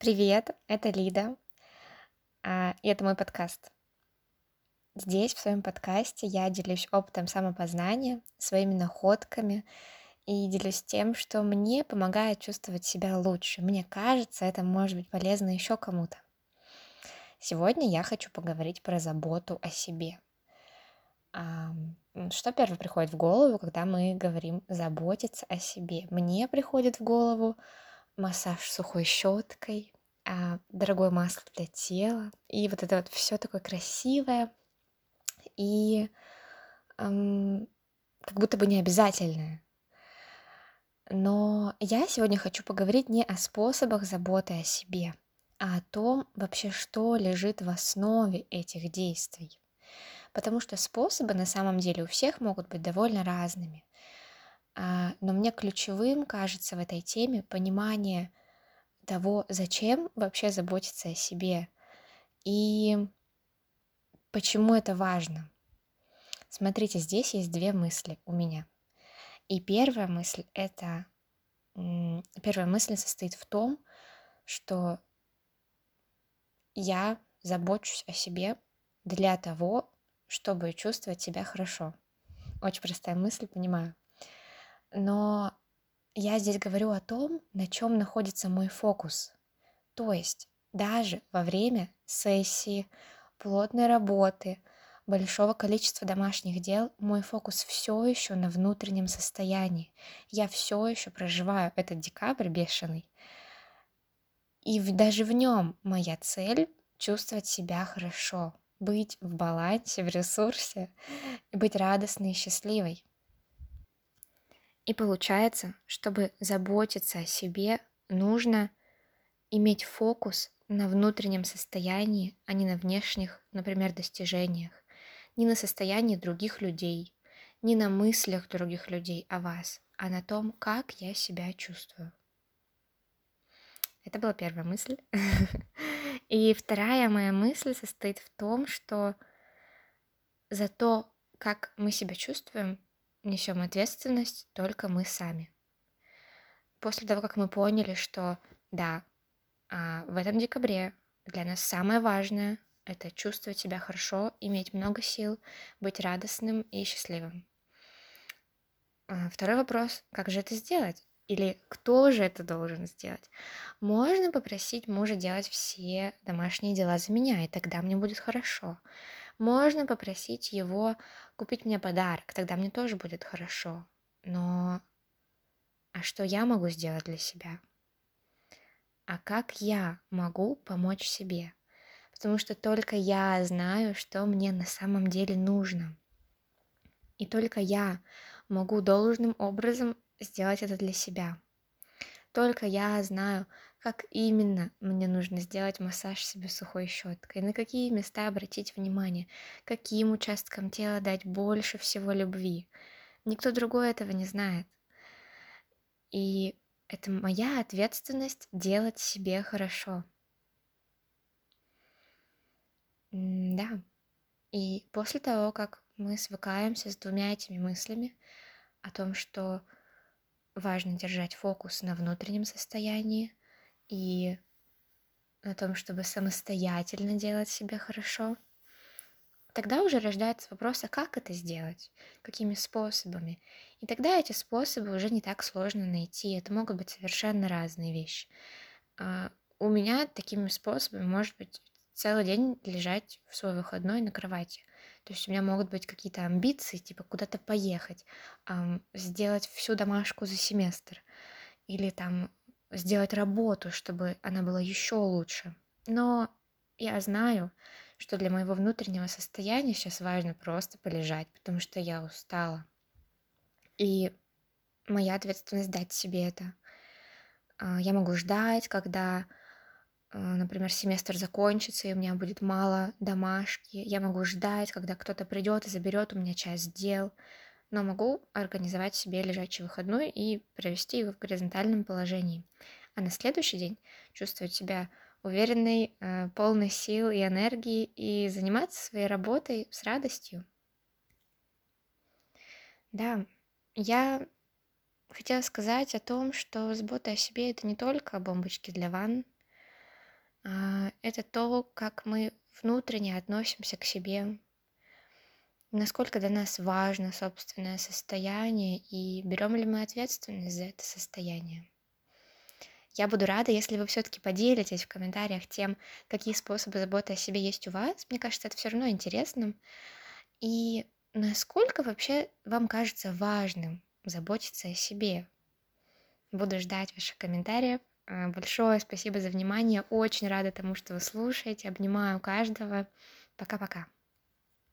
Привет, это Лида, а, и это мой подкаст. Здесь, в своем подкасте, я делюсь опытом самопознания, своими находками и делюсь тем, что мне помогает чувствовать себя лучше. Мне кажется, это может быть полезно еще кому-то. Сегодня я хочу поговорить про заботу о себе. Что первое приходит в голову, когда мы говорим заботиться о себе? Мне приходит в голову массаж сухой щеткой, а, дорогое масло для тела, и вот это вот все такое красивое и эм, как будто бы не обязательное. Но я сегодня хочу поговорить не о способах заботы о себе, а о том вообще, что лежит в основе этих действий. Потому что способы на самом деле у всех могут быть довольно разными. А, но мне ключевым кажется в этой теме понимание того, зачем вообще заботиться о себе и почему это важно. Смотрите, здесь есть две мысли у меня. И первая мысль это первая мысль состоит в том, что я забочусь о себе для того, чтобы чувствовать себя хорошо. Очень простая мысль, понимаю. Но я здесь говорю о том, на чем находится мой фокус. То есть даже во время сессии, плотной работы, большого количества домашних дел, мой фокус все еще на внутреннем состоянии. Я все еще проживаю этот декабрь бешеный. И даже в нем моя цель чувствовать себя хорошо, быть в балансе, в ресурсе, быть радостной и счастливой. И получается, чтобы заботиться о себе, нужно иметь фокус на внутреннем состоянии, а не на внешних, например, достижениях, не на состоянии других людей, не на мыслях других людей о вас, а на том, как я себя чувствую. Это была первая мысль. И вторая моя мысль состоит в том, что за то, как мы себя чувствуем, несем ответственность только мы сами. После того, как мы поняли, что да, а, в этом декабре для нас самое важное — это чувствовать себя хорошо, иметь много сил, быть радостным и счастливым. А, второй вопрос — как же это сделать? Или кто же это должен сделать? Можно попросить мужа делать все домашние дела за меня, и тогда мне будет хорошо. Можно попросить его купить мне подарок, тогда мне тоже будет хорошо. Но а что я могу сделать для себя? А как я могу помочь себе? Потому что только я знаю, что мне на самом деле нужно. И только я могу должным образом сделать это для себя. Только я знаю, как именно мне нужно сделать массаж себе сухой щеткой, на какие места обратить внимание, каким участкам тела дать больше всего любви. Никто другой этого не знает. И это моя ответственность делать себе хорошо. Да. И после того, как мы свыкаемся с двумя этими мыслями о том, что важно держать фокус на внутреннем состоянии и на том, чтобы самостоятельно делать себе хорошо, тогда уже рождается вопрос, а как это сделать, какими способами. И тогда эти способы уже не так сложно найти, это могут быть совершенно разные вещи. А, у меня такими способами может быть целый день лежать в свой выходной на кровати. То есть у меня могут быть какие-то амбиции, типа куда-то поехать, сделать всю домашку за семестр, или там сделать работу, чтобы она была еще лучше. Но я знаю, что для моего внутреннего состояния сейчас важно просто полежать, потому что я устала. И моя ответственность дать себе это. А, я могу ждать, когда, например, семестр закончится, и у меня будет мало домашки. Я могу ждать, когда кто-то придет и заберет у меня часть дел. Но могу организовать себе лежачий выходной и провести его в горизонтальном положении. А на следующий день чувствовать себя уверенной, э, полной сил и энергии и заниматься своей работой с радостью. Да, я хотела сказать о том, что забота о себе это не только бомбочки для ванн, а, это то, как мы внутренне относимся к себе, насколько для нас важно собственное состояние и берем ли мы ответственность за это состояние. Я буду рада, если вы все-таки поделитесь в комментариях тем, какие способы заботы о себе есть у вас. Мне кажется, это все равно интересным. И насколько вообще вам кажется важным заботиться о себе. Буду ждать ваших комментариев. А, большое спасибо за внимание. Очень рада тому, что вы слушаете. Обнимаю каждого. Пока-пока.